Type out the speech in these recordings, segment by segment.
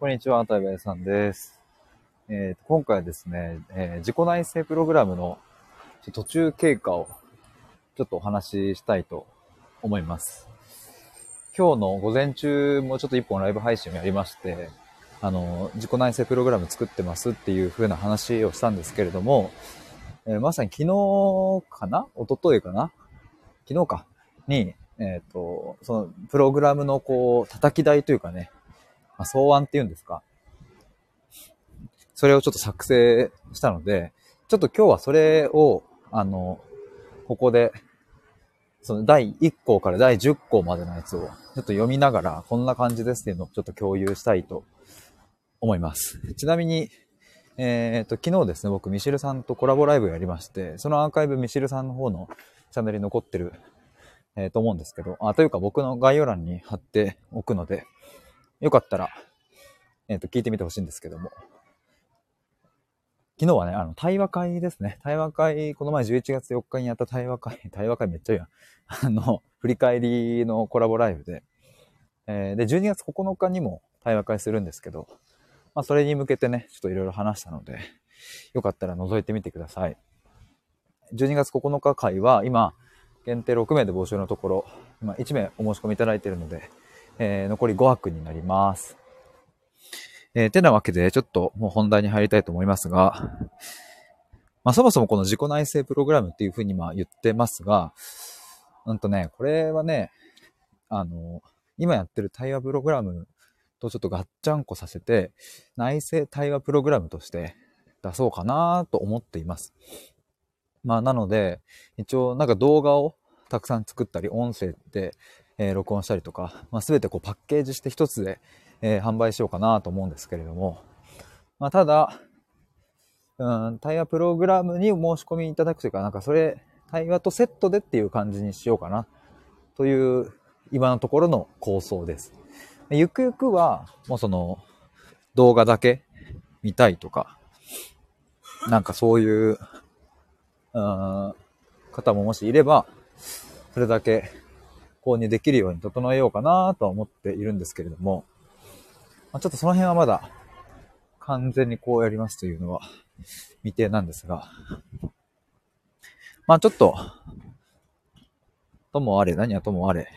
こんにちは、対話屋さんです。えー今回はですね、えー自己内省プログラムの途中経過をちょっとお話ししたいと思います。今日の午前中もちょっと一本ライブ配信をやりまして、あの、自己内省プログラム作ってますっていう風な話をしたんですけれども、えーまさに昨日かな？一昨日かな？昨日かに、えっ、と、そのプログラムのこう、叩き台というかね、まあ、草案っていうんですか。それをちょっと作成したので、ちょっと今日はそれを、あの、ここで、その第1項から第10項までのやつをちょっと読みながら、こんな感じですっていうのをちょっと共有したいと思います。ちなみに、えっ、と、昨日ですね、僕、ミシルさんとコラボライブやりまして、そのアーカイブミシルさんの方のチャンネルに残ってる、えーと思うんですけど、あ、というか僕の概要欄に貼っておくので、よかったら、えっ、と、聞いてみてほしいんですけども。昨日はね、あの、対話会ですね。対話会、この前11月4日にやった対話会、対話会めっちゃいいやん。あの、振り返りのコラボライブで、えーで、12月9日にも対話会するんですけど、まあ、それに向けてね、ちょっといろいろ話したので、よかったら覗いてみてください。12月9日会は、今、限定6名で募集のところ、今1名お申し込みいただいているので、えー残り5枠になります。えーてなわけで、ちょっともう本題に入りたいと思いますが、まあそもそもこの自己内省プログラムっていうふうにまあ言ってますが、うんとね、これはね、あの、今やってる対話プログラムとちょっとガッチャンコさせて、内省対話プログラムとして出そうかなと思っています。まあなので、一応なんか動画をたくさん作ったり、音声で、えー録音したりとか、まあ、全てこうパッケージして一つで、えー販売しようかなと思うんですけれども、まあ、ただ、うん、対話プログラムにお申し込みいただくというか、なんかそれ、対話とセットでっていう感じにしようかな、という、今のところの構想です。ゆくゆくは、もうその、動画だけ見たいとか、なんかそういう、うん、方ももしいれば、それだけ購入できるように整えようかなとは思っているんですけれども、ま、ちょっとその辺はまだ完全にこうやりますというのは未定なんですが、まあちょっと、ともあれ、何はともあれ、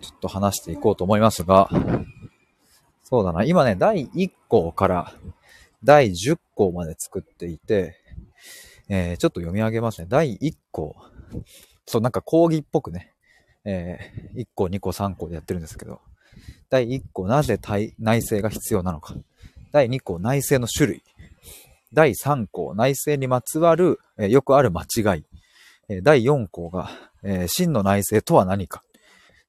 ちょっと話していこうと思いますが、そうだな、今ね、第1項から第10項まで作っていて、えーちょっと読み上げますね。第1項。そう、なんか講義っぽくね、えー1項、2項、3項でやってるんですけど、第1項、なぜ体内政が必要なのか。第2項、内政の種類。第3項、内政にまつわる、えーよくある間違い。え第4項が、えー真の内政とは何か。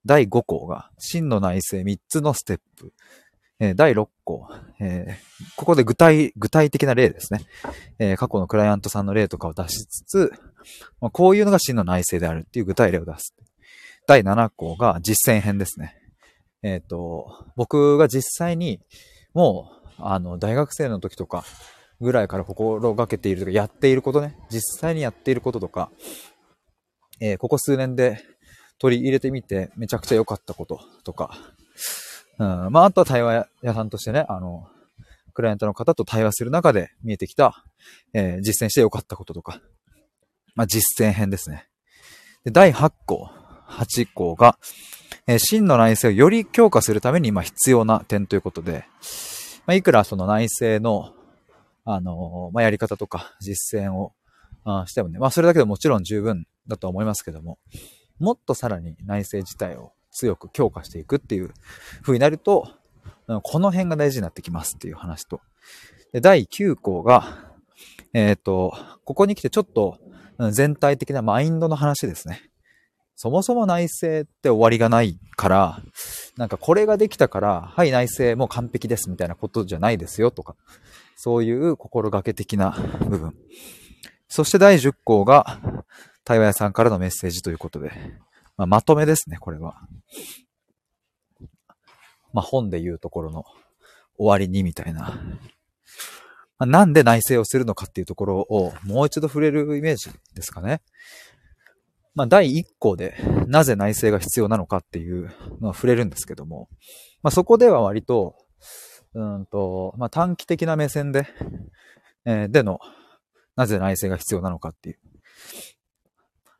第5項が、真の内政3つのステップ。え第6項、えーここで具体、具体的な例ですね。えー過去のクライアントさんの例とかを出しつつ、まあ、こういうのが真の内政であるっていう具体例を出す。第7項が実践編ですね。えっ、と、僕が実際に、もう、あの、大学生の時とかぐらいから心がけているとか、やっていることね、実際にやっていることとか、えここ数年で取り入れてみて、めちゃくちゃ良かったこととか、うん、まあ、あとは対話屋さんとしてね、あの、クライアントの方と対話する中で見えてきた、えー実践して良かったこととか、まあ、実践編ですね。で第8項、8項が、えー真の内政をより強化するために今必要な点ということで、まあ、いくらその内政の、あのーまあ、やり方とか実践をあしてもね、まあ、それだけでもちろん十分だとは思いますけども、もっとさらに内政自体を強く強化していくっていう風になると、この辺が大事になってきますっていう話と。で第9項が、えっ、と、ここに来てちょっと全体的なマインドの話ですね。そもそも内政って終わりがないから、なんかこれができたから、はい内政もう完璧ですみたいなことじゃないですよとか、そういう心がけ的な部分。そして第10項が、対話屋さんからのメッセージということで、まあ、まとめですね、これは。まあ、本で言うところの終わりにみたいな。まあなんで内省をするのかっていうところをもう一度触れるイメージですかね。まあ、第1項で、なぜ内政が必要なのかっていうのは触れるんですけども、まあ、そこでは割と、うんと、まあ、短期的な目線で、えー、での、なぜ内政が必要なのかっていう。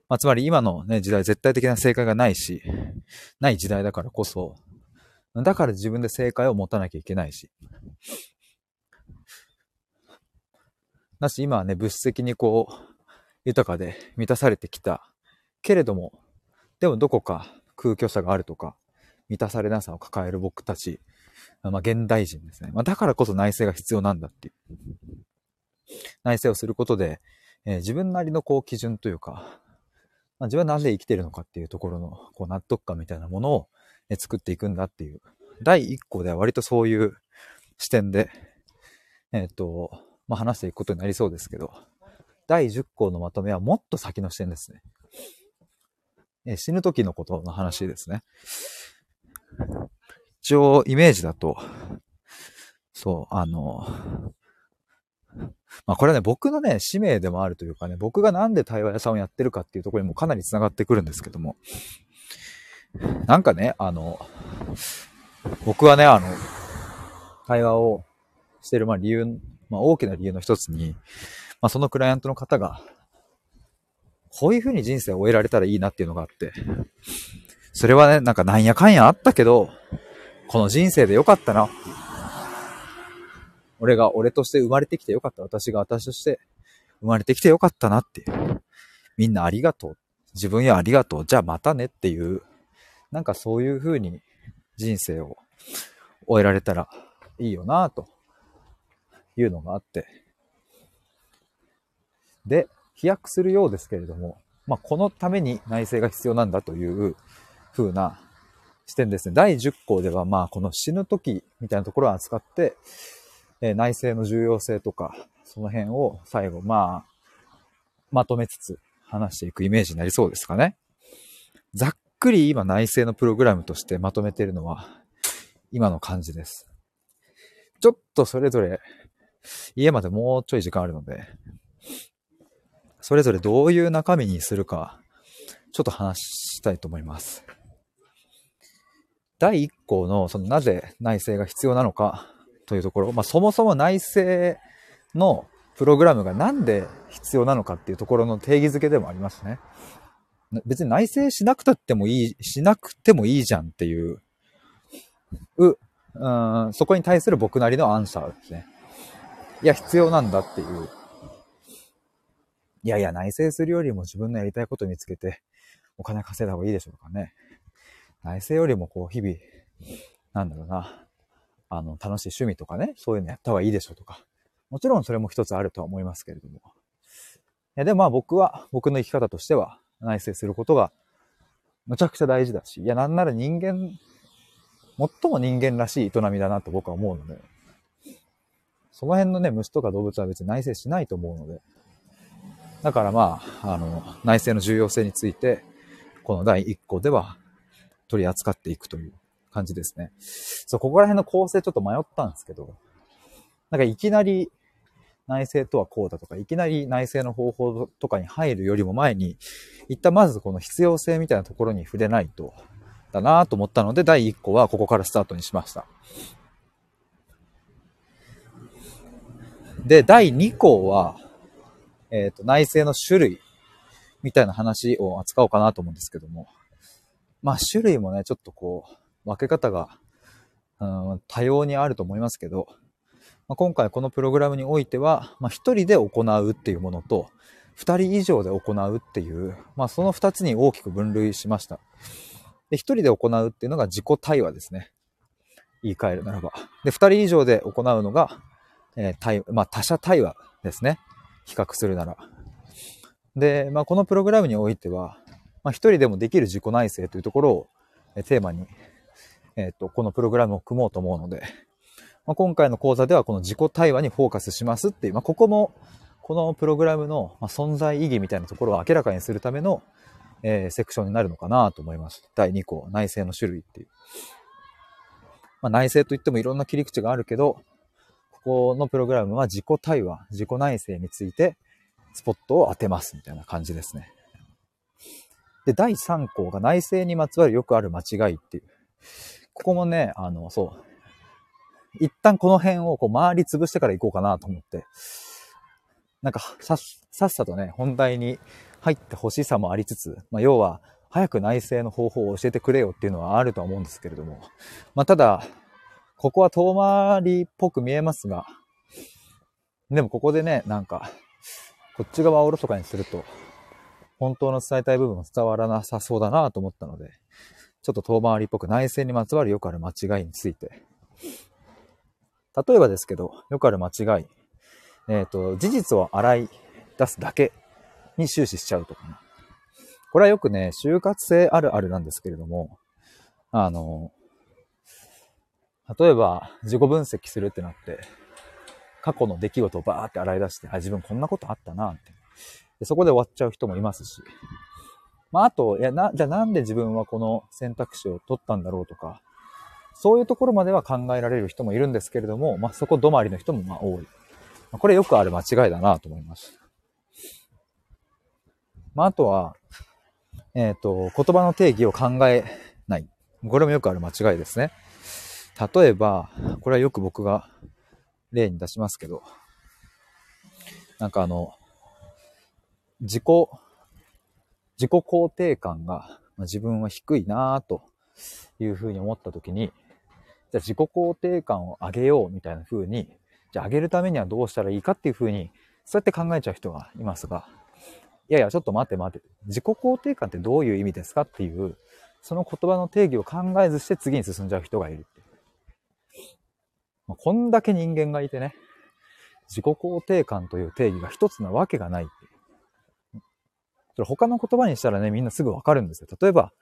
まあ、つまり今のね、時代絶対的な正解がないし、ない時代だからこそ、だから自分で正解を持たなきゃいけないし。だし、今はね、物質的にこう、豊かで満たされてきた。けれども、でもどこか空虚さがあるとか、満たされなさを抱える僕たち、まあ、現代人ですね。まあ、だからこそ内政が必要なんだっていう。内政をすることで、えー、自分なりのこう基準というか、まあ、自分はなぜ生きてるのかっていうところのこう納得感みたいなものを、え、作っていくんだっていう。第一項では割とそういう視点で、えっ、ー、と、まあ、話していくことになりそうですけど、第10項のまとめはもっと先の視点ですね。え死ぬ時のことの話ですね。一応、イメージだと、そう、あの、まあこれはね、僕のね、使命でもあるというかね、僕がなんで対話屋さんをやってるかっていうところにもかなり繋がってくるんですけども、なんかね、あの、僕はね、あの、対話をしてる、まあ理由、まあ大きな理由の一つに、まあそのクライアントの方が、こういう風に人生を終えられたらいいなっていうのがあって、それはね、なんかなんやかんやあったけど、この人生でよかったな。俺が俺として生まれてきてよかった。私が私として生まれてきてよかったなっていう。みんなありがとう。自分やありがとう。じゃあまたねっていう、なんかそういう風に人生を終えられたらいいよなというのがあって。で、飛躍するようですけれども、まあ、このために内政が必要なんだという風な視点ですね。第10項では、まあ、この死ぬ時みたいなところを扱って、え、内政の重要性とか、その辺を最後、まあ、まとめつつ話していくイメージになりそうですかね。ざっくり今内政のプログラムとしてまとめているのは、今の感じです。ちょっとそれぞれ、家までもうちょい時間あるので、それぞれどういう中身にするか、ちょっと話したいと思います。第1項の、そのなぜ内政が必要なのかというところ、まあそもそも内政のプログラムがなんで必要なのかっていうところの定義づけでもありますね。別に内政しなくたってもいい、しなくてもいいじゃんっていう、う、うん、そこに対する僕なりのアンサーですね。いや、必要なんだっていういやいや、内省するよりも自分のやりたいこと見つけて、お金稼いだ方がいいでしょうかね。内省よりもこう、日々、なんだろうな、あの、楽しい趣味とかね、そういうのやった方がいいでしょうとか。もちろんそれも一つあるとは思いますけれども。いや、でもまあ僕は、僕の生き方としては、内省することが、むちゃくちゃ大事だし、いや、なんなら人間、最も人間らしい営みだなと僕は思うので、その辺のね、虫とか動物は別に内省しないと思うので、だからまあ、あの、内政の重要性について、この第1項では取り扱っていくという感じですね。そう、ここら辺の構成ちょっと迷ったんですけど、なんかいきなり内政とはこうだとか、いきなり内政の方法とかに入るよりも前に、一旦まずこの必要性みたいなところに触れないと、だなと思ったので、第1項はここからスタートにしました。で、第2項は、えっ、ー、と、内政の種類みたいな話を扱おうかなと思うんですけども。まあ、種類もね、ちょっとこう、分け方が、うん、多様にあると思いますけど、まあ、今回このプログラムにおいては、まあ、1人で行うっていうものと、2人以上で行うっていう、まあ、その2つに大きく分類しました。で、1人で行うっていうのが自己対話ですね。言い換えるならば。で、2人以上で行うのが、えー、対まあ、他者対話ですね。比較するなら。で、まあ、このプログラムにおいては、まあ、一人でもできる自己内省というところをテーマに、えっ、と、このプログラムを組もうと思うので、まあ、今回の講座ではこの自己対話にフォーカスしますっていう、まあ、ここも、このプログラムの存在意義みたいなところを明らかにするための、えー、セクションになるのかなと思います。第2項、内政の種類っていう。まあ、内政といってもいろんな切り口があるけど、ここのプログラムは自己対話、自己内省についてスポットを当てますみたいな感じですね。で、第3項が内政にまつわるよくある間違いっていう。ここもね、あの、そう。一旦この辺をこう回り潰してから行こうかなと思って。なんか、さ、さっさとね、本題に入ってほしさもありつつ、まあ、要は、早く内政の方法を教えてくれよっていうのはあるとは思うんですけれども。まあ、ただ、ここは遠回りっぽく見えますが、でもここでね、なんか、こっち側をおろそかにすると、本当の伝えたい部分も伝わらなさそうだなと思ったので、ちょっと遠回りっぽく内政にまつわるよくある間違いについて。例えばですけど、よくある間違い。えっ、ー、と、事実を洗い出すだけに終始しちゃうとかね。これはよくね、就活性あるあるなんですけれども、あの、例えば自己分析するってなって、過去の出来事をバーって洗い出して、あ、自分こんなことあったな、って。でそこで終わっちゃう人もいますし。まあ、あと、いや、な、じゃあなんで自分はこの選択肢を取ったんだろうとか、そういうところまでは考えられる人もいるんですけれども、まあ、そこ止まりの人もまあ多い。これよくある間違いだなと思います。まあ、あとは、えっ、ー、と、言葉の定義を考えない。これもよくある間違いですね。例えば、これはよく僕が例に出しますけど、なんかあの、自己、自己肯定感がま自分は低いなぁというふうに思った時に、じゃあ自己肯定感を上げようみたいな風に、じゃあ上げるためにはどうしたらいいかっていう風に、そうやって考えちゃう人がいますが、いやいや、ちょっと待って待って。自己肯定感ってどういう意味ですかっていう、その言葉の定義を考えずして次に進んじゃう人がいるって。まあ、こんだけ人間がいてね、自己肯定感という定義が一つなわけがないってそれ他の言葉にしたらね、みんなすぐわかるんですよ。例えば、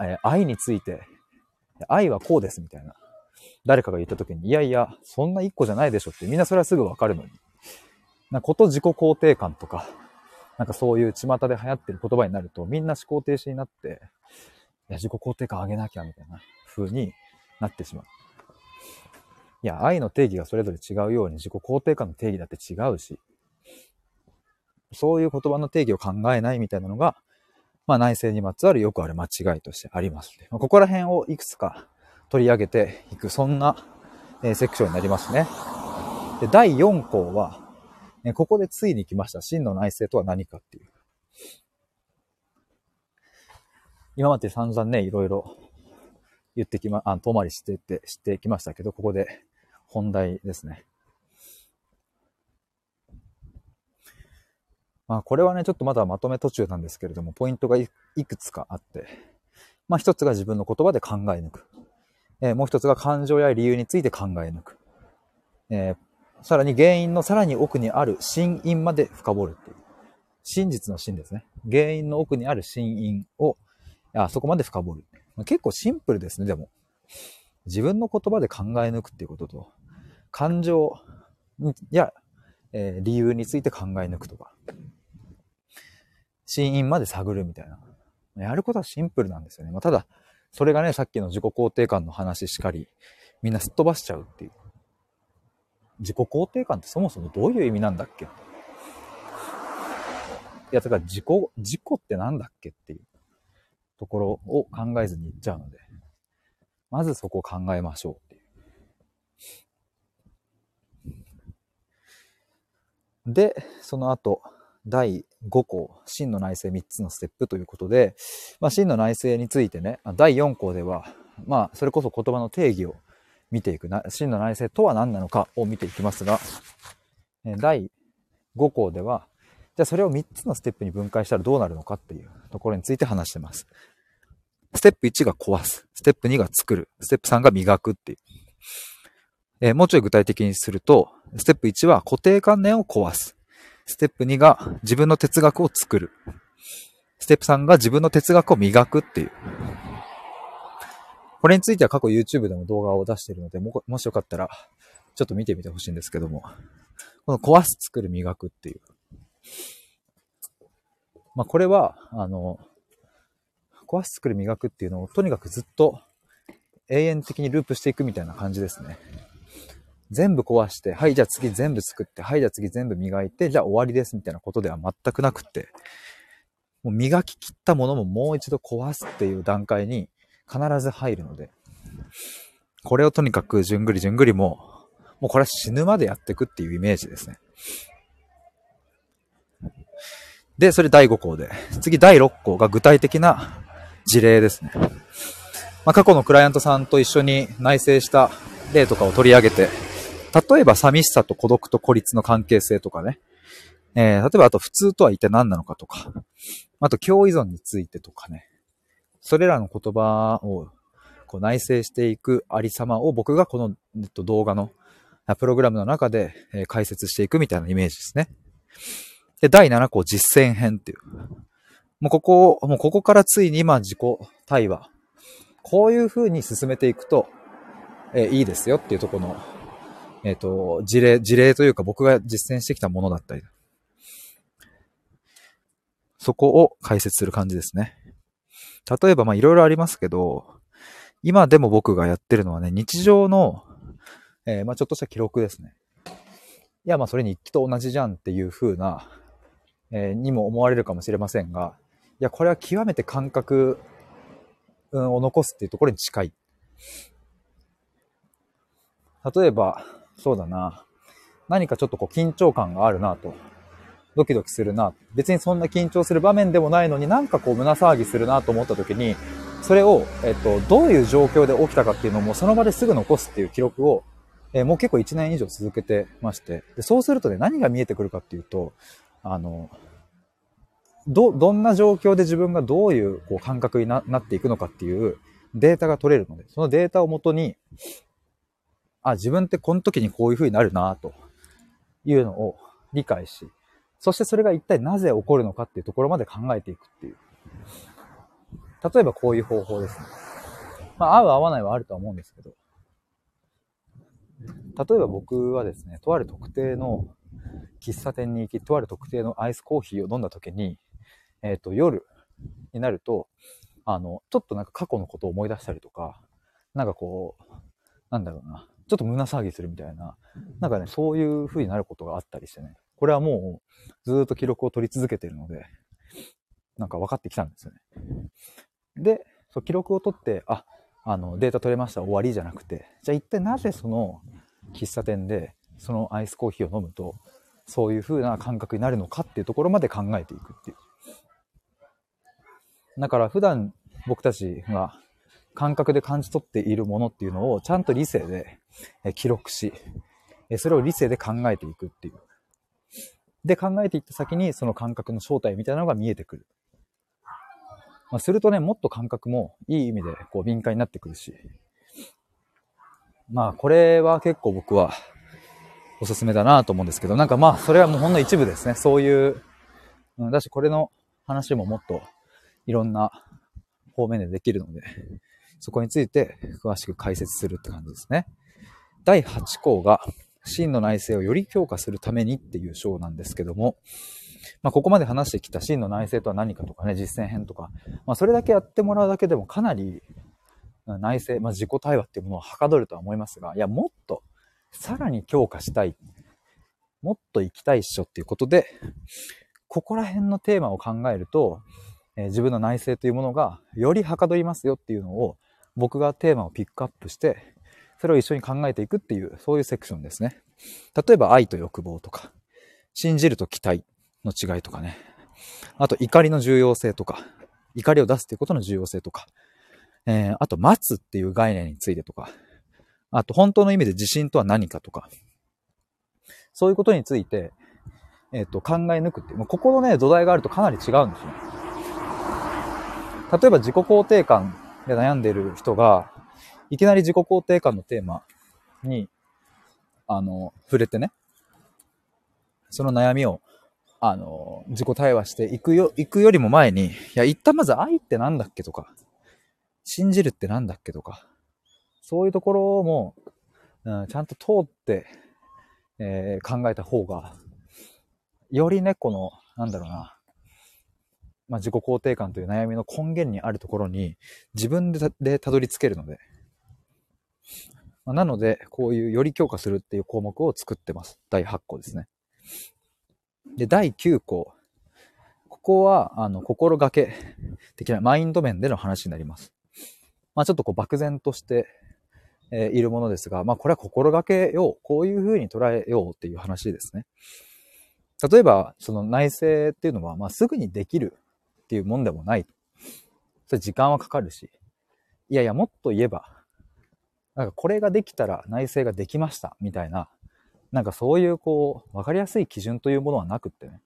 えー、愛について、愛はこうですみたいな。誰かが言った時に、いやいや、そんな一個じゃないでしょって、みんなそれはすぐわかるのに。なこと自己肯定感とか、なんかそういう巷で流行ってる言葉になると、みんな思考停止になって、いや、自己肯定感上げなきゃみたいな風になってしまう。いや、愛の定義がそれぞれ違うように自己肯定感の定義だって違うし、そういう言葉の定義を考えないみたいなのが、まあ内政にまつわるよくある間違いとしてありますま、ここら辺をいくつか取り上げていく、そんな、え、セクションになりますね。で、第4項は、えここでついに来ました。真の内政とは何かっていう。今まで散々ね、いろいろ言ってきま、あ、遠回りしてって、してきましたけど、ここで本題ですね。まあこれはね、ちょっとまだまとめ途中なんですけれども、ポイントがいくつかあって、まあ一つが自分の言葉で考え抜く。えー、もう一つが感情や理由について考え抜く。えー、さらに原因のさらに奥にある真因まで深掘るっていう。真実の真ですね。原因の奥にある真因を、あそこまで深掘る。結構シンプルですね、でも。自分の言葉で考え抜くっていうことと、感情や、えー、理由について考え抜くとか、死因まで探るみたいな。やることはシンプルなんですよね。まあ、ただ、それがね、さっきの自己肯定感の話しかり、みんなすっ飛ばしちゃうっていう。自己肯定感ってそもそもどういう意味なんだっけ？いや、だから自己、自己ってなんだっけっていうところを考えずにいっちゃうので、まずそこを考えましょうっていう。で、その後、第5項、真の内政3つのステップということで、まあ、真の内政についてね、第4項では、まあ、それこそ言葉の定義を見ていくな、真の内政とは何なのかを見ていきますが、第5項では、じゃあそれを3つのステップに分解したらどうなるのかっていうところについて話してます。ステップ1が壊す。ステップ2が作る。ステップ3が磨くっていう。えー、もうちょい具体的にすると、ステップ1は固定観念を壊す。ステップ2が自分の哲学を作る。ステップ3が自分の哲学を磨くっていう。これについては過去 YouTube でも動画を出しているので、ももしよかったら、ちょっと見てみてほしいんですけども、この壊す、作る、磨くっていう。まあ、これは、あの、壊す、作る、磨くっていうのをとにかくずっと永遠的にループしていくみたいな感じですね。全部壊して、はい、じゃあ次全部作って、はい、じゃあ次全部磨いて、じゃあ終わりですみたいなことでは全くなくって、もう磨き切ったものももう一度壊すっていう段階に必ず入るので、これをとにかくじゅんぐりじゅんぐりも、もうこれは死ぬまでやっていくっていうイメージですね。で、それ第5項で。次第6項が具体的な事例ですね。まあ、過去のクライアントさんと一緒に内省した例とかを取り上げて、例えば寂しさと孤独と孤立の関係性とかね。えー、例えばあと普通とは一体何なのかとか。あと共依存についてとかね。それらの言葉をこう内省していくありさまを僕がこの、えっと、動画のプログラムの中で、え、解説していくみたいなイメージですね。で、第7項実践編っていう。もうここを、もうここからついに今自己対話。こういう風に進めていくと、えー、いいですよっていうとこの、えっ、ー、と、事例、事例というか僕が実践してきたものだったり。そこを解説する感じですね。例えば、ま、いろいろありますけど、今でも僕がやってるのはね、日常の、えー、ま、ちょっとした記録ですね。いや、ま、それ日記と同じじゃんっていう風な、えー、にも思われるかもしれませんが、いや、これは極めて感覚を残すっていうところに近い。例えば、そうだな。何かちょっとこう緊張感があるなと。ドキドキするな。別にそんな緊張する場面でもないのになんかこう胸騒ぎするなと思った時に、それを、えっと、どういう状況で起きたかっていうのもその場ですぐ残すっていう記録を、えー、もう結構1年以上続けてまして。で、そうするとね、何が見えてくるかっていうと、あの、ど、どんな状況で自分がどういうこう感覚になっていくのかっていうデータが取れるので、そのデータをもとに、あ、自分ってこの時にこういう風になるなというのを理解し、そしてそれが一体なぜ起こるのかっていうところまで考えていくっていう。例えばこういう方法ですね。まあ、合う合わないはあるとは思うんですけど。例えば僕はですね、とある特定の喫茶店に行き、とある特定のアイスコーヒーを飲んだ時に、えっ、ー、と、夜になると、あの、ちょっとなんか過去のことを思い出したりとか、なんかこう、なんだろうな、ちょっと胸騒ぎするみたいな、なんかね、そういう風になることがあったりしてね、これはもうずっと記録を取り続けてるので、なんか分かってきたんですよね。で、そう記録を取って、あ、あの、データ取れました、終わりじゃなくて、じゃあ一体なぜその喫茶店でそのアイスコーヒーを飲むと、そういう風な感覚になるのかっていうところまで考えていくっていう。だから普段僕たちが感覚で感じ取っているものっていうのをちゃんと理性で記録し、それを理性で考えていくっていう。で、考えていった先にその感覚の正体みたいなのが見えてくる。まあ、するとね、もっと感覚もいい意味でこう敏感になってくるし。まあ、これは結構僕はおすすめだなと思うんですけど、なんかまあ、それはもうほんの一部ですね。そういう、うん、だし、これの話ももっといろんな方面でできるので、そこについて詳しく解説するって感じですね。第8項が、真の内政をより強化するためにっていう章なんですけども、まあ、ここまで話してきた真の内政とは何かとかね、実践編とか、まあ、それだけやってもらうだけでもかなり内政、まあ、自己対話っていうものをはかどるとは思いますが、いや、もっと、さらに強化したい。もっと行きたいっしょっていうことで、ここら辺のテーマを考えると、えー、自分の内政というものがよりはかどりますよっていうのを、僕がテーマをピックアップして、それを一緒に考えていくっていう、そういうセクションですね。例えば愛と欲望とか、信じると期待の違いとかね。あと怒りの重要性とか、怒りを出すっていうことの重要性とか、えー、あと待つっていう概念についてとか、あと本当の意味で自信とは何かとか、そういうことについて、えっ、ー、と、考え抜くっていう、もうここのね、土台があるとかなり違うんですよ。例えば自己肯定感で悩んでる人が、いきなり自己肯定感のテーマに、あの、触れてね、その悩みを、あの、自己対話していくよ、行くよりも前に、いや、一旦まず愛ってなんだっけとか、信じるってなんだっけとか、そういうところも、うん、ちゃんと通って、えー、考えた方が、よりね、この、なんだろうな、まあ、自己肯定感という悩みの根源にあるところに自分でたどり着けるので、まあ、なので、こういうより強化するっていう項目を作ってます。第8項ですね。で、第9項。ここは、あの、心がけ的なマインド面での話になります。まあちょっとこう漠然として、え、いるものですが、まあこれは心がけよう。こういうふうに捉えようっていう話ですね。例えば、その内政っていうのは、まあすぐにできるっていうもんでもない。それ時間はかかるし。いやいや、もっと言えば、なんかこれができたら内政ができましたみたいな、なんかそういうこう、わかりやすい基準というものはなくってね。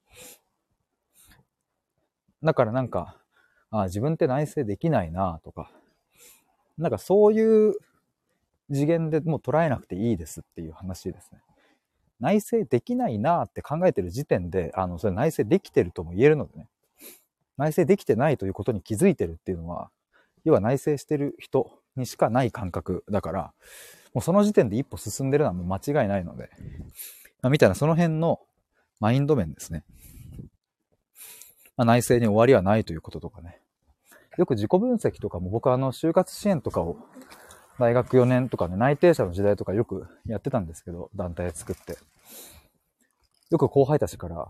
だからなんか、あ自分って内省できないなとか、なんかそういう次元でもう捉えなくていいですっていう話ですね。内省できないなって考えてる時点で、あの、それ内省できてるとも言えるのでね。内省できてないということに気づいてるっていうのは、要は内省してる人にしかない感覚だから、もうその時点で一歩進んでるのはもう間違いないので、まあ、みたいなその辺のマインド面ですね。まあ、内政に終わりはないということとかね。よく自己分析とかも僕はあの、就活支援とかを大学4年とかね、内定者の時代とかよくやってたんですけど、団体作って。よく後輩たちから、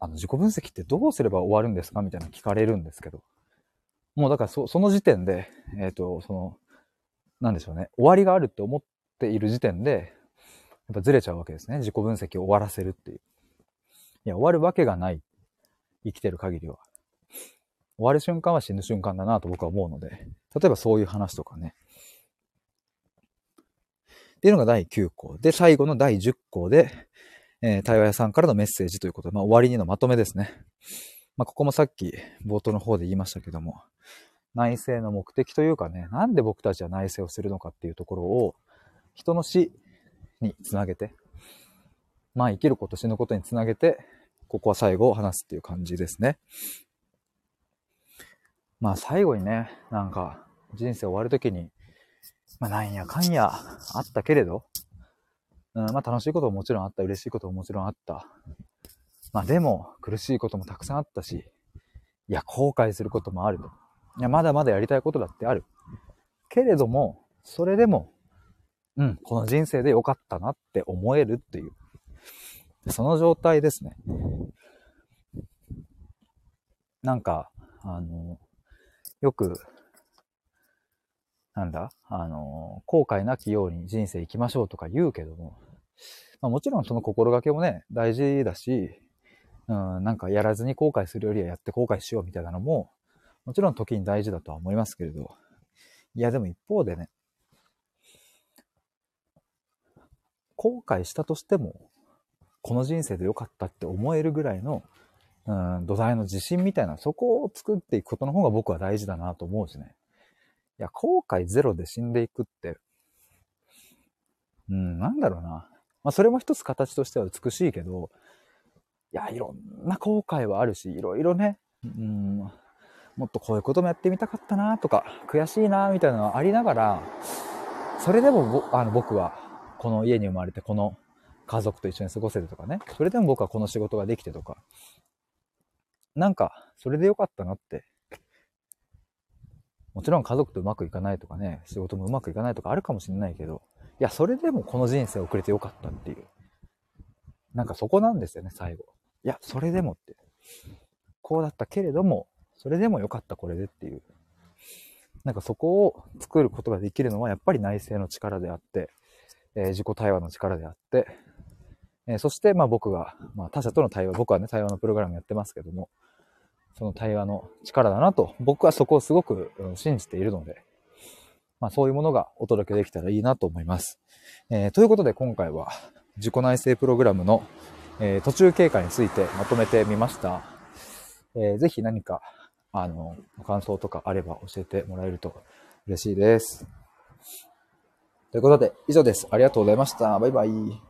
あの、自己分析ってどうすれば終わるんですか？みたいな聞かれるんですけど。もうだからそ、その時点で、えっ、ー、と、その、なんでしょうね。終わりがあるって思っている時点で、やっぱずれちゃうわけですね。自己分析を終わらせるっていう。いや、終わるわけがない。生きてる限りは。終わる瞬間は死ぬ瞬間だなと僕は思うので、例えばそういう話とかね。っていうのが第9項。で、最後の第10項で、えー、対話屋さんからのメッセージということで、まあ、終わりにのまとめですね。まあ、ここもさっき冒頭の方で言いましたけども、内政の目的というかね、なんで僕たちは内政をするのかっていうところを、人の死につなげて、まあ生きること死ぬことにつなげて、ここは最後を話すっていう感じですね。まあ最後にね、なんか人生終わるときに、まあなんやかんやあったけれど、うん、まあ楽しいことももちろんあった、嬉しいことももちろんあった。まあでも苦しいこともたくさんあったし、いや後悔することもあると。いやまだまだやりたいことだってある。けれども、それでも、うん、この人生で良かったなって思えるっていう。その状態ですね。なんか、あの、よく、なんだ？あの、後悔なきように人生行きましょうとか言うけども、まあ、もちろんその心がけもね、大事だし、うん、なんかやらずに後悔するよりはやって後悔しようみたいなのも、もちろん時に大事だとは思いますけれど、いやでも一方でね、後悔したとしても、この人生で良かったって思えるぐらいの、うん、土台の自信みたいな、そこを作っていくことの方が僕は大事だなと思うしね。いや、後悔ゼロで死んでいくって、うん、なんだろうな。まあ、それも一つ形としては美しいけど、いや、いろんな後悔はあるし、いろいろね、うん、もっとこういうこともやってみたかったなとか、悔しいなみたいなのはありながら、それでもあの僕はこの家に生まれてこの家族と一緒に過ごせるとかね。それでも僕はこの仕事ができてとか。なんか、それでよかったなって。もちろん家族とうまくいかないとかね、仕事もうまくいかないとかあるかもしれないけど、いや、それでもこの人生を送れてよかったっていう。なんかそこなんですよね、最後。いや、それでもって。こうだったけれども、それでもよかったこれでっていう。なんかそこを作ることができるのはやっぱり内政の力であって、えー、自己対話の力であって、えー、そして、まあ僕が、まあ他者との対話、僕はね、対話のプログラムやってますけども、その対話の力だなと、僕はそこをすごく、信じているので、まあそういうものがお届けできたらいいなと思います。えー、ということで今回は、自己内政プログラムの、えー、途中経過についてまとめてみました。えー、ぜひ何か、あの、感想とかあれば教えてもらえると嬉しいです。ということで、以上です。ありがとうございました。バイバイ。